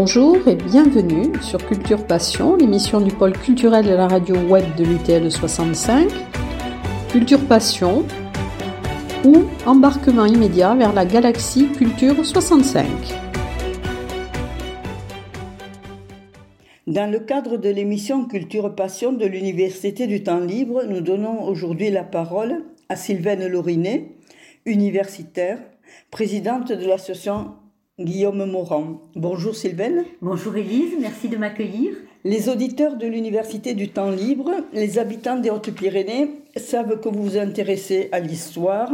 Bonjour et bienvenue sur Culture Passion, l'émission du pôle culturel de la radio web de l'UTL 65. Culture Passion ou embarquement immédiat vers la galaxie Culture 65. Dans le cadre de l'émission Culture Passion de l'Université du Temps Libre, nous donnons aujourd'hui la parole à Sylvaine Laurinet, universitaire, présidente de l'association Guillaume Morand. Bonjour Sylvaine. Bonjour Élise, merci de m'accueillir. Les auditeurs de l'Université du Temps Libre, les habitants des Hautes-Pyrénées savent que vous vous intéressez à l'histoire,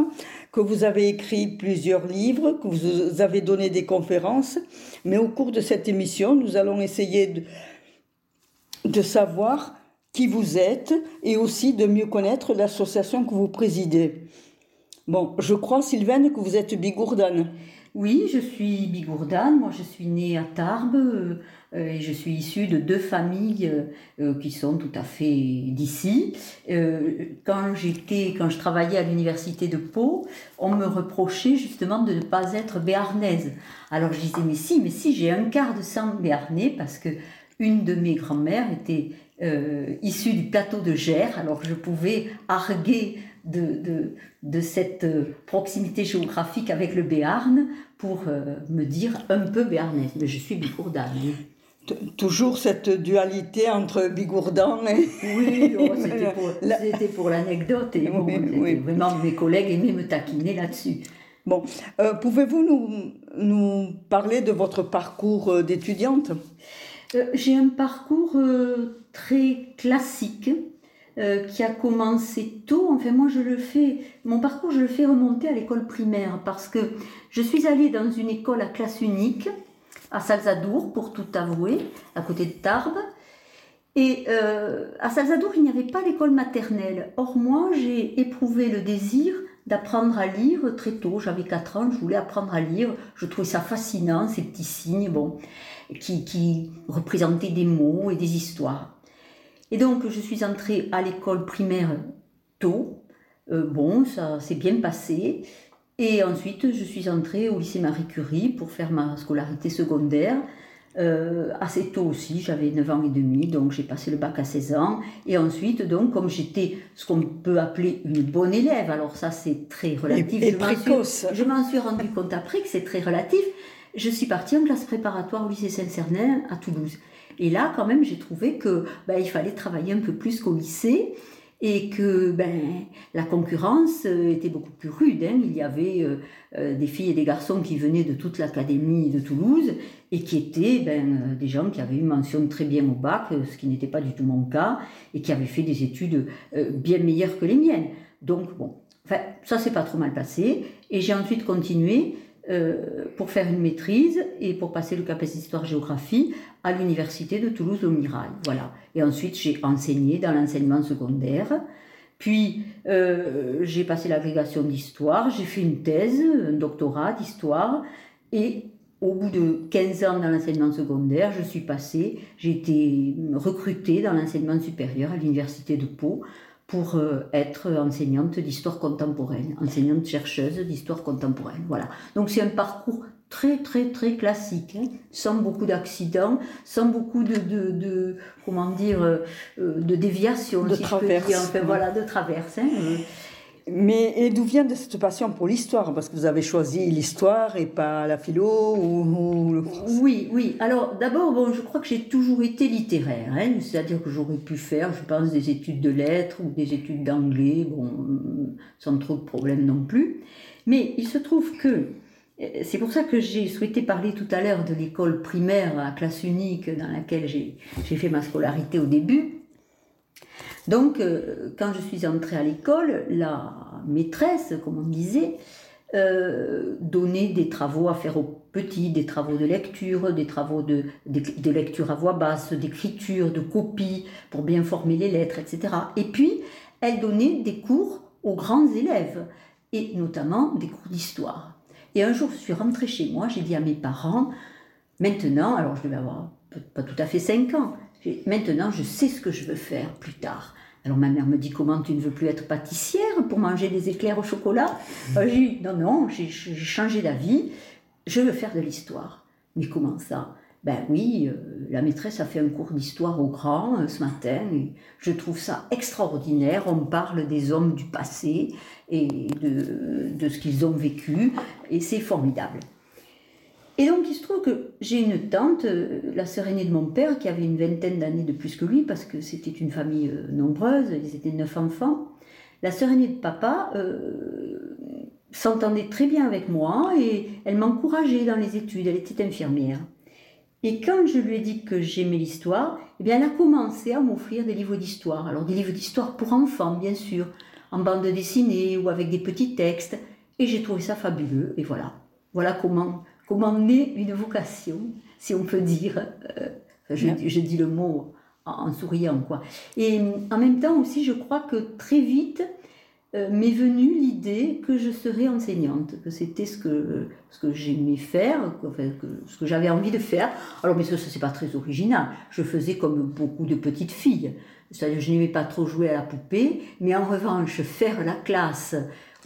que vous avez écrit plusieurs livres, que vous avez donné des conférences, mais au cours de cette émission, nous allons essayer de, de savoir qui vous êtes et aussi de mieux connaître l'association que vous présidez. Bon, je crois, Sylvaine, que vous êtes bigourdane. Oui, je suis bigourdane. Moi, je suis née à Tarbes euh, et je suis issue de deux familles euh, qui sont tout à fait d'ici. Euh, quand j'étais, quand je travaillais à l'université de Pau, on me reprochait justement de ne pas être béarnaise. Alors je disais mais si, mais si, j'ai un quart de sang béarnais parce que une de mes grand-mères était issue du plateau de Gers. Alors je pouvais arguer de, de, cette proximité géographique avec le Béarn pour euh, me dire un peu béarnaise. Mais je suis bigourdane. Toujours cette dualité entre bigourdan et... Oui, oh, c'était pour, l'anecdote. Et vraiment, mes collègues aimaient me taquiner là-dessus. Bon, euh, pouvez-vous nous, nous parler de votre parcours euh, d'étudiante? J'ai un parcours très classique. Euh, qui a commencé tôt. Enfin, moi, je le fais, mon parcours, je le fais remonter à l'école primaire parce que je suis allée dans une école à classe unique à Salzadour, pour tout avouer, à côté de Tarbes. Et euh, à Salzadour, il n'y avait pas d'école maternelle. Or, moi, j'ai éprouvé le désir d'apprendre à lire très tôt. J'avais 4 ans, je voulais apprendre à lire. Je trouvais ça fascinant, ces petits signes bon, qui, qui représentaient des mots et des histoires. Et donc, je suis entrée à l'école primaire tôt. Euh, bon, ça s'est bien passé. Et ensuite, je suis entrée au lycée Marie Curie pour faire ma scolarité secondaire. Euh, assez tôt aussi, j'avais 9 ans et demi, donc j'ai passé le bac à 16 ans. Et ensuite, donc, comme j'étais ce qu'on peut appeler une bonne élève, alors ça c'est très relatif. Et, précoce. Je m'en suis, rendu compte après que c'est très relatif. Je suis partie en classe préparatoire au lycée Saint-Cernin à Toulouse. Et là, quand même, j'ai trouvé que ben, il fallait travailler un peu plus qu'au lycée et que ben, la concurrence euh, était beaucoup plus rude. Hein. Il y avait euh, euh, des filles et des garçons qui venaient de toute l'académie de Toulouse et qui étaient ben, des gens qui avaient eu mention très bien au bac, ce qui n'était pas du tout mon cas, et qui avaient fait des études bien meilleures que les miennes. Donc bon, ça s'est pas trop mal passé. Et j'ai ensuite continué euh, pour faire une maîtrise et pour passer le CAPES d'histoire-géographie à l'université de Toulouse au Mirail. Voilà. Et ensuite, j'ai enseigné dans l'enseignement secondaire. Puis, euh, j'ai passé l'agrégation d'histoire, j'ai fait une thèse, un doctorat d'histoire, et au bout de 15 ans dans l'enseignement secondaire, je suis passée, j'ai été recrutée dans l'enseignement supérieur à l'université de Pau pour euh, être enseignante d'histoire contemporaine, enseignante chercheuse d'histoire contemporaine. Voilà. Donc c'est un parcours très très très classique, hein, sans beaucoup d'accidents, sans beaucoup de, de, de, comment dire euh, de déviations, de traverse. Enfin, voilà, de traverse. Hein, euh. Mais et d'où vient de cette passion pour l'histoire? Parce que vous avez choisi l'histoire et pas la philo ou, Oui, oui. Alors d'abord, bon, je crois que j'ai toujours été littéraire. Hein, C'est-à-dire que j'aurais pu faire, je pense, des études de lettres ou des études d'anglais, bon, sans trop de problèmes non plus. Mais il se trouve que c'est pour ça que j'ai souhaité parler tout à l'heure de l'école primaire à classe unique dans laquelle j'ai fait ma scolarité au début. Donc, euh, quand je suis entrée à l'école, la maîtresse, comme on disait, euh, donnait des travaux à faire aux petits, des travaux de lecture, des travaux de, de, lecture à voix basse, d'écriture, de copie, pour bien former les lettres, etc. Et puis, elle donnait des cours aux grands élèves, et notamment des cours d'histoire. Et un jour, je suis rentrée chez moi, j'ai dit à mes parents, maintenant, alors je devais avoir pas tout à fait 5 ans, Maintenant, je sais ce que je veux faire plus tard. Alors ma mère me dit comment tu ne veux plus être pâtissière pour manger des éclairs au chocolat? Euh, J'ai dit non, non, j'ai changé d'avis, je veux faire de l'histoire. Mais comment ça? Ben oui, euh, la maîtresse a fait un cours d'histoire au grand euh, ce matin. Et je trouve ça extraordinaire. On parle des hommes du passé et de, de ce qu'ils ont vécu. Et c'est formidable. Et donc il se trouve que j'ai une tante, euh, la sœur aînée de mon père, qui avait une vingtaine d'années de plus que lui, parce que c'était une famille nombreuse, ils étaient neuf enfants. La sœur aînée de papa euh, s'entendait très bien avec moi et elle m'encourageait dans les études, elle était infirmière. Et quand je lui ai dit que j'aimais l'histoire, eh bien, elle a commencé à m'offrir des livres d'histoire. Alors des livres d'histoire pour enfants, bien sûr, en bande dessinée ou avec des petits textes. Et j'ai trouvé ça fabuleux. Et voilà, voilà comment comment naît une vocation, si on peut dire. Euh, je, je, dis le mot en, souriant, quoi. Et en même temps aussi, je crois que très vite, euh, m'est venue l'idée que je serais enseignante, que c'était ce que, ce que j'aimais faire, ce que j'avais envie de faire. Alors, mais ça, c'est pas très original. Je faisais comme beaucoup de petites filles. C'est-à-dire, je n'aimais pas trop jouer à la poupée, mais en revanche, faire la classe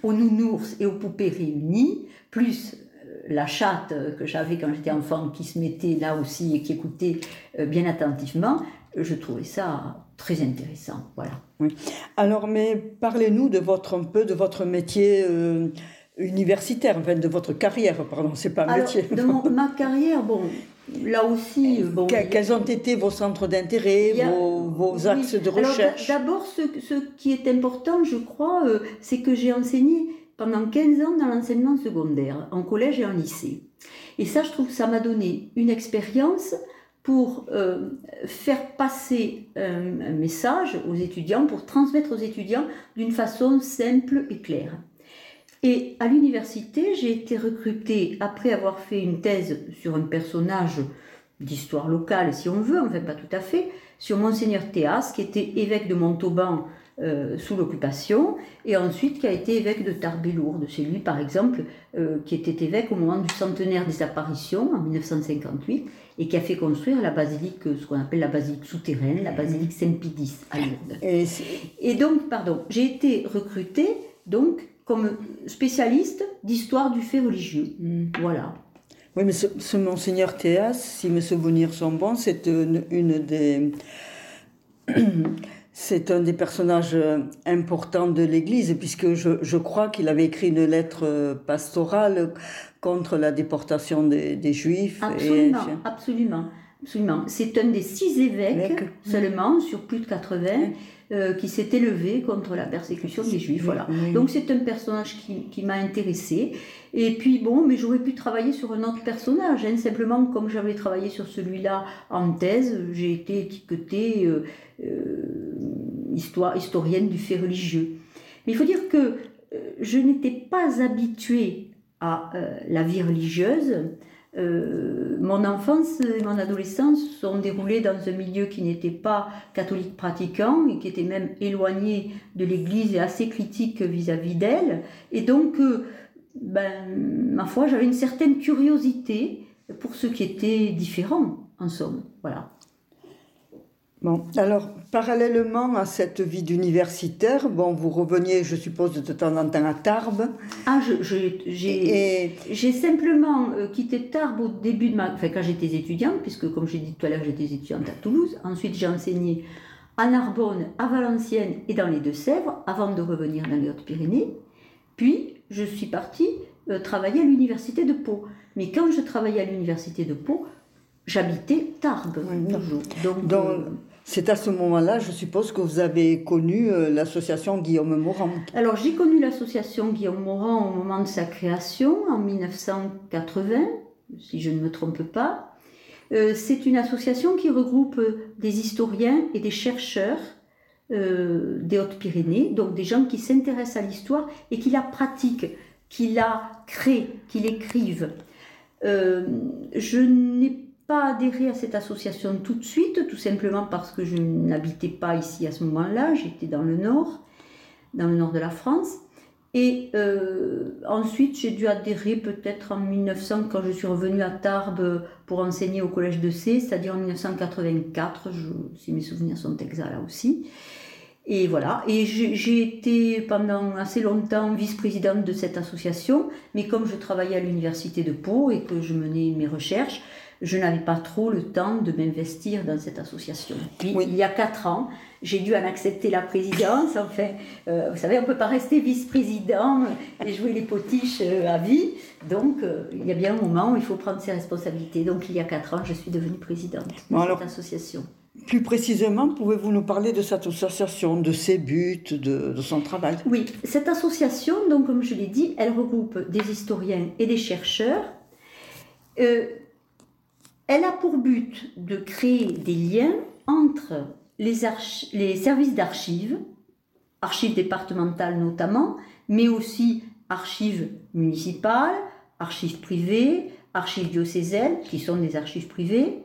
aux nounours et aux poupées réunies, plus euh, la chatte que j'avais quand j'étais enfant qui se mettait là aussi et qui écoutait euh, bien attentivement, je trouvais ça très intéressant. Voilà. Oui. Alors, mais parlez-nous de votre un peu de votre métier euh, universitaire, enfin de votre carrière, pardon, c'est pas un métier. De ma carrière, bon, là aussi, bon. quels ont été vos centres d'intérêt, vos, axes de recherche? D'abord, ce, ce, qui est important, je crois, euh, c'est que j'ai enseigné pendant 15 ans dans l'enseignement secondaire, en collège et en lycée. Et ça, je trouve ça m'a donné une expérience pour euh, faire passer un, message aux étudiants, pour transmettre aux étudiants d'une façon simple et claire. Et à l'université, j'ai été recrutée après avoir fait une thèse sur un personnage d'histoire locale, si on veut, enfin pas tout à fait, sur Monseigneur Théas, qui était évêque de Montauban euh, sous l'occupation, et ensuite qui a été évêque de Tarbes-Lourdes. C'est lui, par exemple, euh, qui était évêque au moment du centenaire des apparitions, en 1958, et qui a fait construire la basilique, ce qu'on appelle la basilique souterraine, la basilique Saint-Pidis à Lourdes. Et, donc, pardon, j'ai été recrutée donc comme spécialiste d'histoire du fait religieux. Hmm. Voilà. Oui, mais ce, monseigneur Théas, si mes souvenirs sont bons, c'est une des c'est un des personnages euh, importants de l'Église, puisque je, crois qu'il avait écrit une lettre euh, pastorale contre la déportation des, Juifs. Absolument, absolument. Absolument. C'est un des six évêques seulement, sur plus de 80, euh, qui s'est élevé contre la persécution des Juifs. Voilà. Donc c'est un personnage qui, qui m'a intéressé. Et puis bon, mais j'aurais pu travailler sur un autre personnage. Hein. Simplement, comme j'avais travaillé sur celui-là en thèse, j'ai été étiquetée euh, euh, histoire, historienne du fait religieux. Mais il faut dire que je n'étais pas habituée à la vie religieuse. Euh, mon enfance et mon adolescence sont déroulées dans un milieu qui n'était pas catholique pratiquant et qui était même éloigné de l'Église et assez critique vis-à-vis d'elle. Et donc, euh, ben, ma foi, j'avais une certaine curiosité pour ce qui était différent, en somme. Voilà. Bon, alors, parallèlement à cette vie d'universitaire, bon, vous reveniez, je suppose, de temps en temps à Tarbes. Ah, j'ai simplement euh, quitté Tarbes au début de ma... Enfin, quand j'étais étudiante, puisque, comme j'ai dit tout à l'heure, j'étais étudiante à Toulouse. Ensuite, j'ai enseigné à Narbonne, à Valenciennes et dans les Deux-Sèvres, avant de revenir dans les Hautes-Pyrénées. Puis, je suis partie euh, travailler à l'université de Pau. Mais quand je travaillais à l'université de Pau, j'habitais Tarbes, toujours. Donc, euh, c'est à ce moment-là, je suppose, que vous avez connu euh, l'association Guillaume Morand. Alors, j'ai connu l'association Guillaume Morand au moment de sa création, en 1980, si je ne me trompe pas. Euh, c'est une association qui regroupe des historiens et des chercheurs euh, des Hautes-Pyrénées, donc des gens qui s'intéressent à l'histoire et qui la pratiquent, qui la créent, qui l'écrivent. je n'ai pas adhéré à cette association tout de suite, tout simplement parce que je n'habitais pas ici à ce moment-là, j'étais dans le nord, dans le nord de la France. Et euh, ensuite, j'ai dû adhérer peut-être en 1900 quand je suis revenue à Tarbes pour enseigner au collège de C, c'est-à-dire en 1984, si mes souvenirs sont exacts là aussi. Et voilà, et j'ai été pendant assez longtemps vice-présidente de cette association, mais comme je travaillais à l'université de Pau et que je menais mes recherches, je n'avais pas trop le temps de m'investir dans cette association. Puis, il y a quatre ans, j'ai dû en accepter la présidence. Enfin, euh, vous savez, on ne peut pas rester vice-président et jouer les potiches euh, à vie. Donc, euh, il y a bien un moment où il faut prendre ses responsabilités. Donc, il y a quatre ans, je suis devenue présidente de cette association. Plus précisément, pouvez-vous nous parler de cette association, de ses buts, de, de son travail? Oui, cette association, donc, comme je l'ai dit, elle regroupe des historiens et des chercheurs. Elle a pour but de créer des liens entre les, services d'archives, archives départementales notamment, mais aussi archives municipales, archives privées, archives diocésaines, qui sont des archives privées,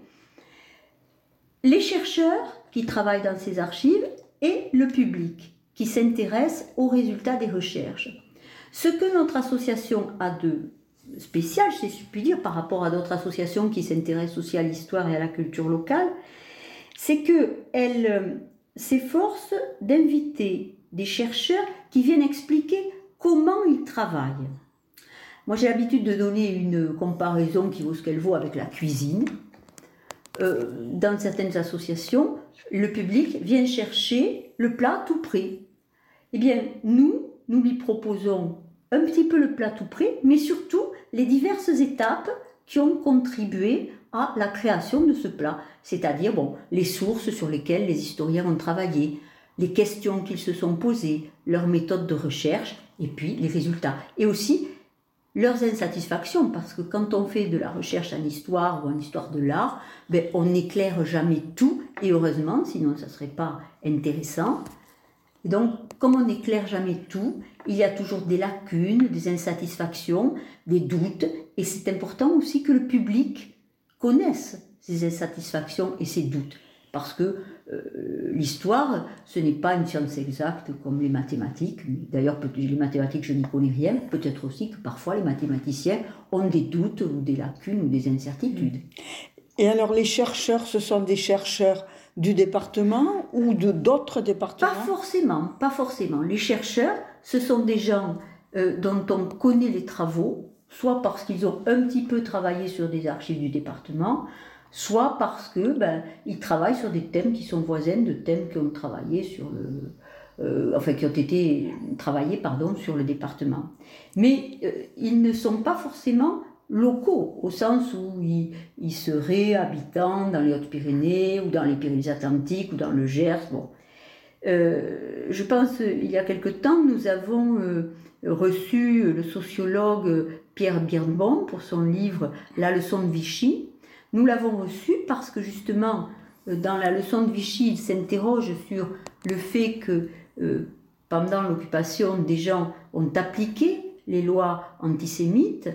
les chercheurs qui travaillent dans ces archives et le public qui s'intéresse aux résultats des recherches. Ce que notre association a de spécial, si je puis dire, par rapport à d'autres associations qui s'intéressent aussi à l'histoire et à la culture locale, c'est qu'elle euh, s'efforce d'inviter des chercheurs qui viennent expliquer comment ils travaillent. Moi, j'ai l'habitude de donner une comparaison qui vaut ce qu'elle vaut avec la cuisine. Euh, dans certaines associations, le public vient chercher le plat tout prêt. Eh bien, nous, nous lui proposons un petit peu le plat tout prêt, mais surtout les diverses étapes qui ont contribué à la création de ce plat, c'est-à-dire bon, les sources sur lesquelles les historiens ont travaillé, les questions qu'ils se sont posées, leurs méthodes de recherche et puis les résultats. Et aussi leurs insatisfactions, parce que quand on fait de la recherche en histoire ou en histoire de l'art, ben, on n'éclaire jamais tout, et heureusement, sinon ça ne serait pas intéressant. Donc, comme on n'éclaire jamais tout, il y a toujours des lacunes, des insatisfactions, des doutes, et c'est important aussi que le public connaissent ces insatisfactions et ces doutes. Parce que euh, l'histoire, ce n'est pas une science exacte comme les mathématiques. D'ailleurs, les mathématiques, je n'y connais rien. Peut-être aussi que parfois les mathématiciens ont des doutes ou des lacunes ou des incertitudes. Et alors, les chercheurs, ce sont des chercheurs du département ou de d'autres départements? Pas forcément, pas forcément. Les chercheurs, ce sont des gens euh, dont on connaît les travaux, soit parce qu'ils ont un petit peu travaillé sur des archives du département, soit parce que ben, ils travaillent sur des thèmes qui sont voisins de thèmes qui ont travaillé sur le, euh, enfin qui ont été travaillés pardon sur le département. Mais euh, ils ne sont pas forcément locaux au sens où ils, seraient habitants dans les Hautes-Pyrénées ou dans les Pyrénées-Atlantiques ou dans le Gers. Bon. Euh, je pense il y a quelque temps nous avons reçu le sociologue Pierre Birnbaum pour son livre La leçon de Vichy. Nous l'avons reçu parce que justement, euh, dans la leçon de Vichy, il s'interroge sur le fait que euh, pendant l'occupation, des gens ont appliqué les lois antisémites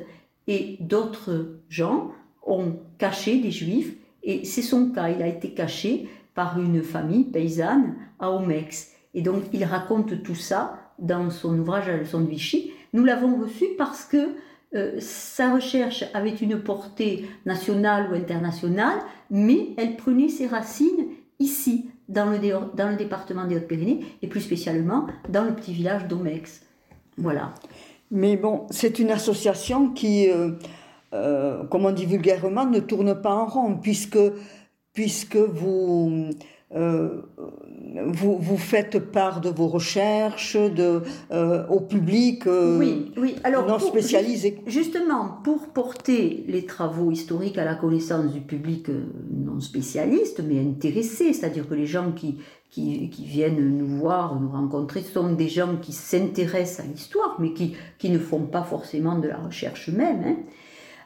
et d'autres gens ont caché des juifs. Et c'est son cas, il a été caché par une famille paysanne à Omex. Et donc il raconte tout ça dans son ouvrage La leçon de Vichy. Nous l'avons reçu parce que euh, sa recherche avait une portée nationale ou internationale, mais elle prenait ses racines ici, dans le, dans le département des Hautes-Pyrénées, et plus spécialement dans le petit village d'Omex. Voilà. Mais bon, c'est une association qui, euh, euh, comme on dit vulgairement, ne tourne pas en rond, puisque, puisque vous euh, vous, vous, faites part de vos recherches de, au public oui, oui. Alors, non spécialisé. Justement, pour porter les travaux historiques à la connaissance du public non spécialiste, mais intéressé, c'est-à-dire que les gens qui, qui, viennent nous voir, nous rencontrer, sont des gens qui s'intéressent à l'histoire, mais qui, qui, ne font pas forcément de la recherche même. Hein.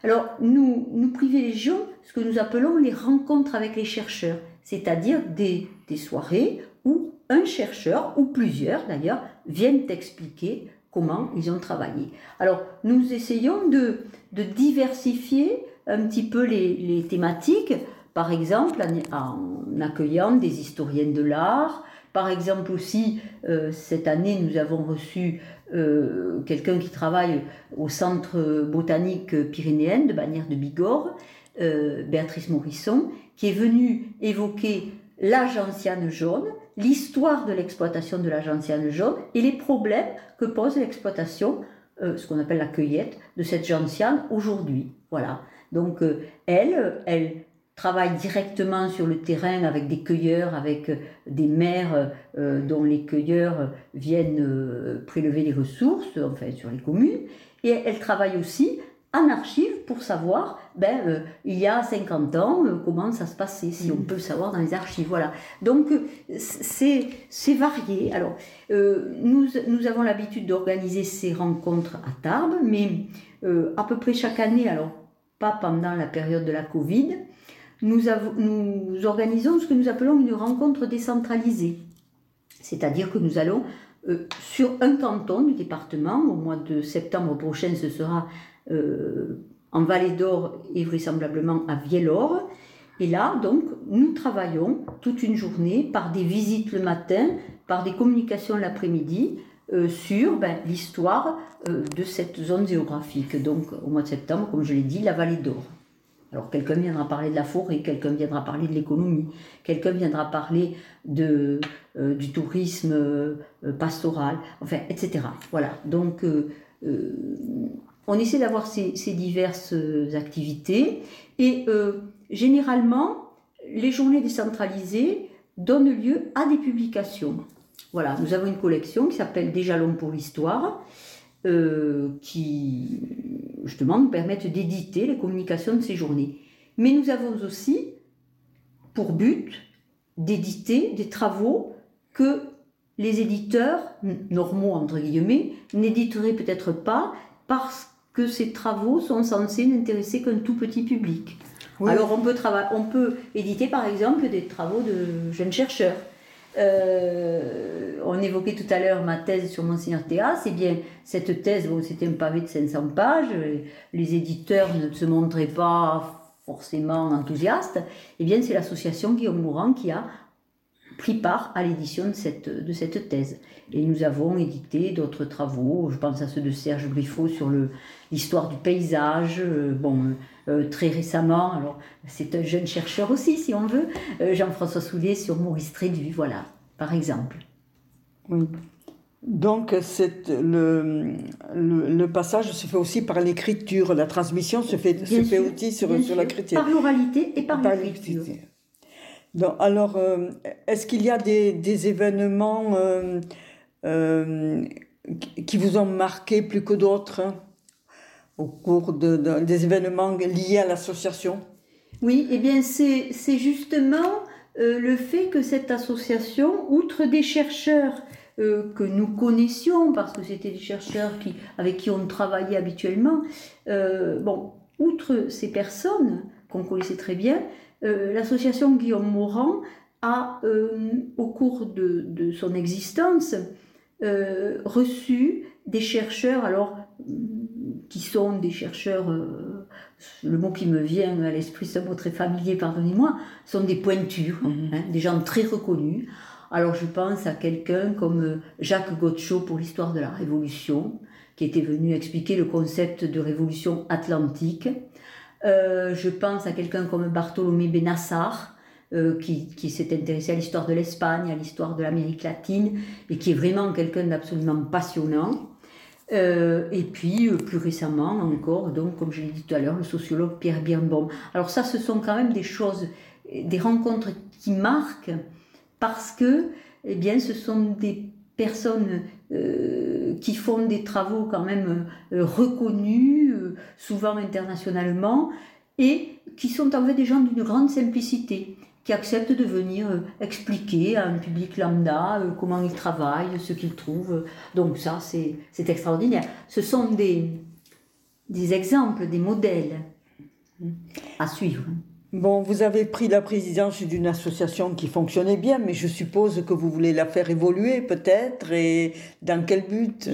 Alors, nous, nous privilégions ce que nous appelons les rencontres avec les chercheurs c'est-à-dire des, soirées où un chercheur, ou plusieurs d'ailleurs, viennent expliquer comment ils ont travaillé. Alors, nous essayons de, diversifier un petit peu les, thématiques, par exemple en, accueillant des historiens de l'art, par exemple aussi, euh, cette année, nous avons reçu euh, quelqu'un qui travaille au Centre botanique pyrénéen de Bagnères de Bigorre, euh, Béatrice Morisson, qui est venue évoquer la gentiane jaune, l'histoire de l'exploitation de la gentiane jaune et les problèmes que pose l'exploitation, euh, ce qu'on appelle la cueillette, de cette gentiane aujourd'hui. Voilà. Donc elle, elle travaille directement sur le terrain avec des cueilleurs, avec des maires dont les cueilleurs viennent prélever les ressources, enfin sur les communes. Et elle travaille aussi en archive pour savoir, ben, euh, il y a 50 ans, euh, comment ça se passait, si on mm. peut savoir dans les archives. Voilà. Donc, euh, c'est varié. Alors, nous, nous avons l'habitude d'organiser ces rencontres à Tarbes, mais à peu près chaque année, alors pas pendant la période de la Covid, nous, organisons ce que nous appelons une rencontre décentralisée. C'est-à-dire que nous allons sur un canton du département, au mois de septembre prochain, ce sera euh, en Vallée d'Or et vraisemblablement à Vielor. Et là, donc, nous travaillons toute une journée par des visites le matin, par des communications l'après-midi, euh, sur ben, l'histoire euh, de cette zone géographique. Donc, au mois de septembre, comme je l'ai dit, la Vallée d'Or. Alors, quelqu'un viendra parler de la forêt, quelqu'un viendra parler de l'économie, quelqu'un viendra parler de, du tourisme pastoral, enfin, etc. Voilà. Donc, on essaie d'avoir ces, diverses euh, activités et euh, généralement, les journées décentralisées donnent lieu à des publications. Voilà, nous avons une collection qui s'appelle Des jalons pour l'histoire, euh, qui justement nous permettent d'éditer les communications de ces journées. Mais nous avons aussi pour but d'éditer des travaux que les éditeurs normaux, entre guillemets, n'éditeraient peut-être pas parce que ces travaux sont censés n'intéresser qu'un tout petit public. Alors on peut, on peut éditer par exemple des travaux de jeunes chercheurs. Euh, on évoquait tout à l'heure ma thèse sur Monseigneur Théa, c'est bien cette thèse, bon, c'était un pavé de 500 pages, les éditeurs ne se montraient pas forcément enthousiastes, eh bien c'est l'association Guillaume Mourant qui a pris part à l'édition de cette, de cette thèse. Et nous avons édité d'autres travaux, je pense à ceux de Serge Briffaut sur l'histoire du paysage, euh, bon, euh, très récemment, alors c'est un jeune chercheur aussi si on veut, euh, Jean-François Soulier sur Maurice Trédu, voilà, par exemple. Oui. Donc le, le, le, passage se fait aussi par l'écriture, la transmission se fait, se fait aussi sur, sur l'écriture. Par l'oralité et par, l'écriture alors, euh, est-ce qu'il y a des, événements euh, euh, qui vous ont marqué plus que d'autres hein, au cours des événements liés à l'association? Oui, eh bien c'est justement le fait que cette association, outre des chercheurs que nous connaissions, parce que c'était des chercheurs avec qui on travaillait habituellement, outre ces personnes qu'on connaissait très bien, euh, l'association Guillaume Morand a, euh, au cours de, son existence, euh, reçu des chercheurs, alors qui sont des chercheurs, le mot qui me vient à l'esprit, c'est un mot très familier, pardonnez-moi, sont des pointures, mhm. hein, des gens très reconnus. Alors je pense à quelqu'un comme Jacques Gotcho pour l'histoire de la Révolution, qui était venu expliquer le concept de révolution atlantique. Euh, je pense à quelqu'un comme Bartholomé Benassar, euh, qui, s'est intéressé à l'histoire de l'Espagne, à l'histoire de l'Amérique latine, et qui est vraiment quelqu'un d'absolument passionnant. Euh, et puis, plus récemment encore, donc, comme je l'ai dit tout à l'heure, le sociologue Pierre Birnbaum. Alors ça, ce sont quand même des choses, des rencontres qui marquent, parce que, eh bien, ce sont des personnes euh, qui font des travaux quand même euh, reconnus, euh, souvent internationalement, et qui sont en fait des gens d'une grande simplicité, qui acceptent de venir expliquer à un public lambda comment ils travaillent, ce qu'ils trouvent. Donc ça, c'est extraordinaire. Ce sont des, des exemples, des modèles à suivre. Bon, vous avez pris la présidence d'une association qui fonctionnait bien, mais je suppose que vous voulez la faire évoluer peut-être, et dans quel but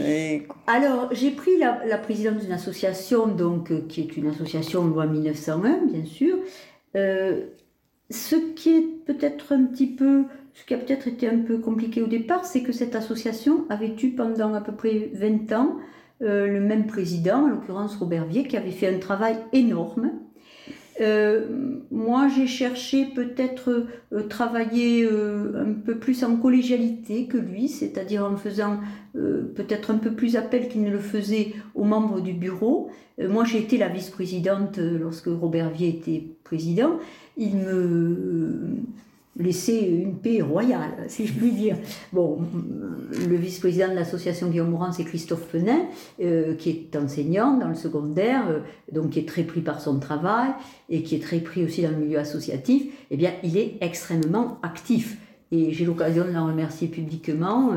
Alors, j'ai pris la, présidence d'une association, donc, euh, qui est une association loi 1901, bien sûr. Euh, ce qui est peut-être un petit peu, ce qui a peut-être été un peu compliqué au départ, c'est que cette association avait eu pendant à peu près 20 ans euh, le même président, en l'occurrence Robert Vier, qui avait fait un travail énorme Euh, moi, j'ai cherché peut-être euh, travailler euh, un peu plus en collégialité que lui, c'est-à-dire en faisant peut-être un peu plus appel qu'il ne le faisait aux membres du bureau. moi, j'ai été la vice-présidente lorsque Robert Vier était président. Il me laisser une paix royale, si je puis dire. Bon, le vice-président de l'association Guillaume Mourant, c'est Christophe Penin, euh, qui est enseignant dans le secondaire, euh, donc qui est très pris par son travail et qui est très pris aussi dans le milieu associatif. Eh bien, il est extrêmement actif. Et j'ai l'occasion de l'en remercier publiquement,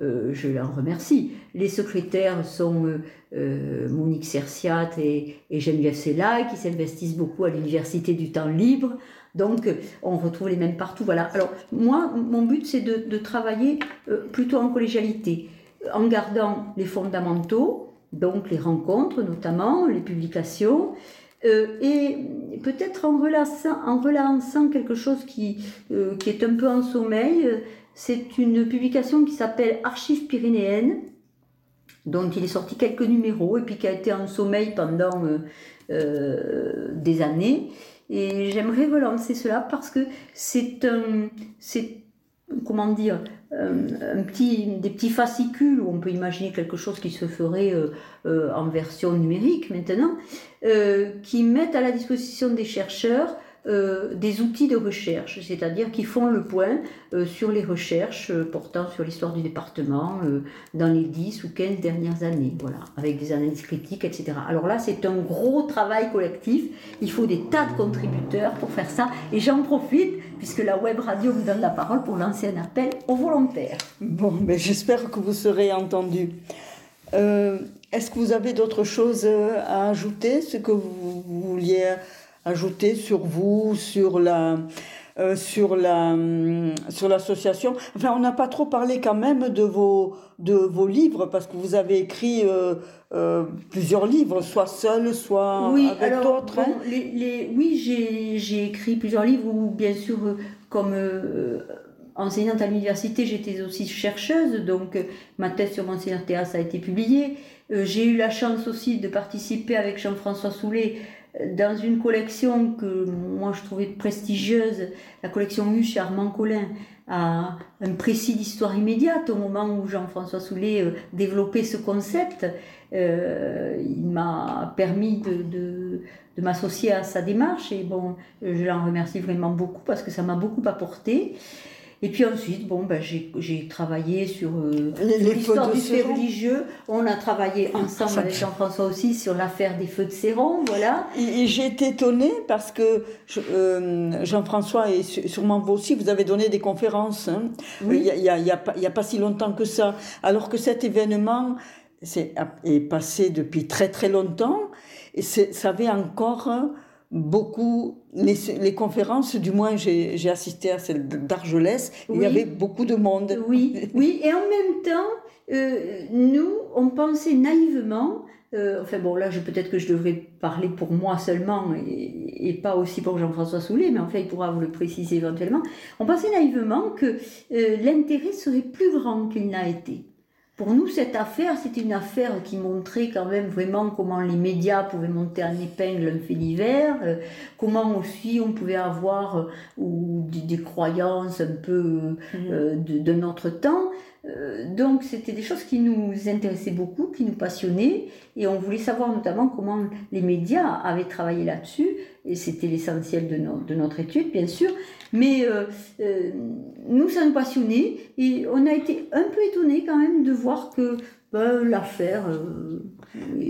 euh, je l'en remercie. Les secrétaires sont Monique Cerciat et, et Geneviève Sella, qui s'investissent beaucoup à l'Université du temps libre. Donc, on retrouve les mêmes partout. Voilà. Alors, moi, mon but, c'est de, travailler euh, plutôt en collégialité, en gardant les fondamentaux, donc les rencontres notamment, les publications, euh, et peut-être en relançant, quelque chose euh, qui est un peu en sommeil. C'est une publication qui s'appelle Archives pyrénéennes, dont il est sorti quelques numéros et puis qui a été en sommeil pendant des années et j'aimerais relancer cela parce que c'est un, c'est comment dire, un, petit, des petits fascicules où on peut imaginer quelque chose qui se ferait euh, euh, en version numérique maintenant, euh, qui mettent à la disposition des chercheurs euh, des outils de recherche, c'est-à-dire qui font le point euh, sur les recherches euh, portant sur l'histoire du département dans les 10 ou 15 dernières années, voilà, avec des analyses critiques, etc. Alors là, c'est un gros travail collectif, il faut des tas de contributeurs pour faire ça, et j'en profite, puisque la web radio vous donne la parole, pour lancer un appel aux volontaires. Bon, mais ben, j'espère que vous serez entendus. Est-ce que vous avez d'autres choses à ajouter, ce que vous vouliez ajouter sur vous, sur la, euh, sur la, hum, sur l'association. Enfin, on n'a pas trop parlé quand même de vos, de vos livres parce que vous avez écrit euh, euh, plusieurs livres, soit seul, soit avec d'autres. Hein. les, oui, j'ai écrit plusieurs livres ou bien sûr comme enseignante à l'université, j'étais aussi chercheuse, donc ma thèse sur Monseigneur Théas a été publiée. j'ai eu la chance aussi de participer avec Jean-François Soulet dans une collection que moi je trouvais prestigieuse, la collection Huche chez Armand Collin, à un précis d'histoire immédiate au moment où Jean-François Soulet euh, développait ce concept. Euh, il m'a permis de, de m'associer à sa démarche et bon, je l'en remercie vraiment beaucoup parce que ça m'a beaucoup apporté. Et puis ensuite, bon, ben, j'ai travaillé sur euh, l'histoire du fait religieux. On a travaillé ensemble avec Jean-François aussi sur l'affaire des feux de Céron, voilà. Et, j'ai été étonnée parce que euh, Jean-François et sûrement vous aussi, vous avez donné des conférences. Hein. Il n'y a, y a, a, pas si longtemps que ça. Alors que cet événement est, est passé depuis très très longtemps et ça avait encore beaucoup, les, les, conférences, du moins j'ai assisté à celle d'Argelès, il y avait beaucoup de monde. Oui, oui, et en même temps, euh, nous, on pensait naïvement, euh, enfin bon, là peut-être que je devrais parler pour moi seulement et, pas aussi pour Jean-François Soulet, mais enfin il pourra vous le préciser éventuellement, on pensait naïvement que euh, l'intérêt serait plus grand qu'il n'a été. Pour nous, cette affaire, c'était une affaire qui montrait quand même vraiment comment les médias pouvaient monter en épingle un fait divers, euh, comment aussi on pouvait avoir euh, ou des, croyances un peu euh, mmh. de, notre temps. Donc, c'était des choses qui nous intéressaient beaucoup, qui nous passionnaient, et on voulait savoir notamment comment les médias avaient travaillé là-dessus, et c'était l'essentiel de, de notre étude, bien sûr. Mais euh, euh, nous, ça nous passionnait et on a été un peu étonnés quand même de voir que ben, l'affaire euh,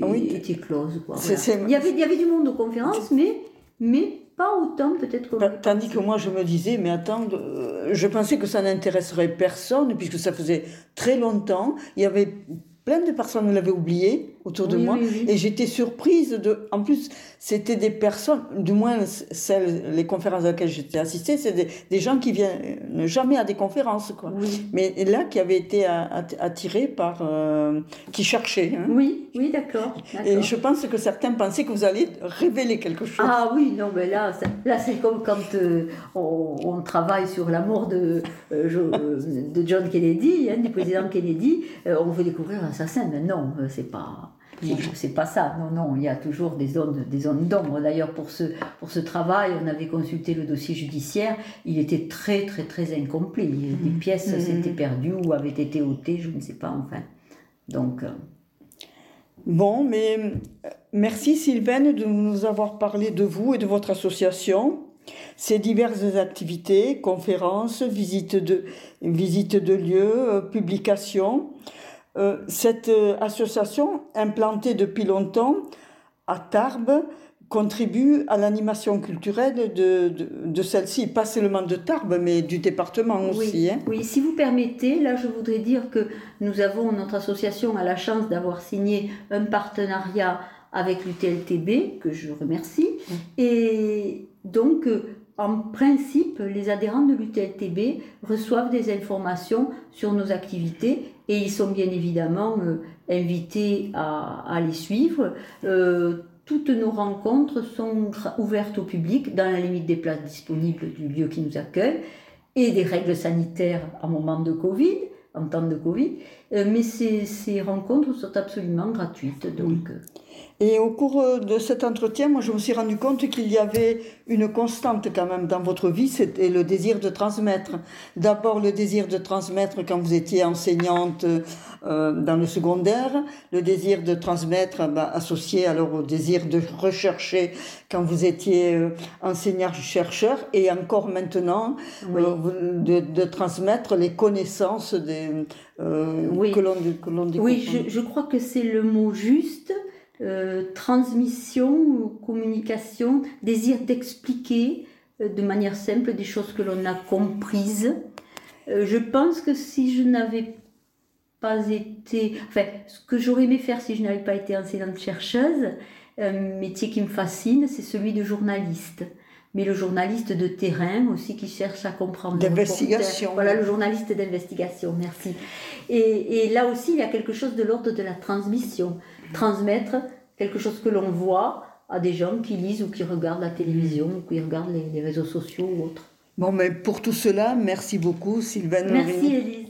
ah était close. Quoi, il, y avait, il y avait du monde aux conférences, mais, mais pas autant peut-être que... Tandis que moi, je me disais, mais attends, je pensais que ça n'intéresserait personne, puisque ça faisait très longtemps. Il y avait plein de personnes l'avaient oublié autour de moi. Et j'étais surprise de. En plus, c'était des personnes, du moins celles, les conférences à laquelle j'étais assistée, c'est des, gens qui viennent jamais à des conférences, quoi. Mais là, qui avaient été attirés par. Euh, qui cherchaient. Hein. Oui, oui, d'accord. Et je pense que certains pensaient que vous alliez révéler quelque chose. Ah oui, non, mais là, là c'est comme quand euh, on, travaille sur la mort de, euh, de John Kennedy, hein, du président Kennedy, on veut découvrir un assassin. Mais non, c'est pas C'est pas ça, non, non, il y a toujours des zones, des zones d'ombre. D'ailleurs, pour ce, pour ce travail, on avait consulté le dossier judiciaire, il était très, très, très incomplet. Des mmh. pièces mmh. s'étaient perdues ou avaient été ôtées, je ne sais pas, enfin. Donc. Euh, bon, mais euh, merci Sylvaine de nous avoir parlé de vous et de votre association. Ces diverses activités, conférences, visites de, visites de lieux, euh, publications. Euh, cette euh, association, implantée depuis longtemps à Tarbes, contribue à l'animation culturelle de, de, celle-ci, pas seulement de Tarbes, mais du département aussi. Oui, hein. oui, si vous permettez, là je voudrais dire que nous avons, notre association a la chance d'avoir signé un partenariat avec l'UTLTB, que je remercie, et donc en principe, les adhérents de l'UTLTB reçoivent des informations sur nos activités et ils sont bien évidemment euh, invités à, les suivre. Euh, toutes nos rencontres sont ouvertes au public dans la limite des places disponibles du lieu qui nous accueille et des règles sanitaires en moment de Covid, en temps de Covid. Euh, mais ces, ces, rencontres sont absolument gratuites. Donc, et au cours euh, de cet entretien, moi, je me suis rendu compte qu'il y avait une constante quand même dans votre vie, c'était le désir de transmettre. D'abord, le désir de transmettre quand vous étiez enseignante euh, dans le secondaire, le désir de transmettre bah, associé alors au désir de rechercher quand vous étiez euh, enseignant-chercheur, et encore maintenant, euh, de, de, transmettre les connaissances des, oui. que l'on Oui, je, je crois que c'est le mot juste. Euh, transmission, communication, désir d'expliquer euh, de manière simple des choses que l'on a comprises. Euh, je pense que si je n'avais pas été, enfin, ce que j'aurais aimé faire si je n'avais pas été enseignante chercheuse, un métier qui me fascine, c'est celui de journaliste. Mais le journaliste de terrain aussi qui cherche à comprendre. D'investigation. Voilà, le journaliste d'investigation, merci. Et, et là aussi, il y a quelque chose de l'ordre de la transmission transmettre quelque chose que l'on voit à des gens qui lisent ou qui regardent la télévision ou qui regardent les, réseaux sociaux ou autres. Bon, mais pour tout cela, merci beaucoup, Sylvain. Merci, Elise.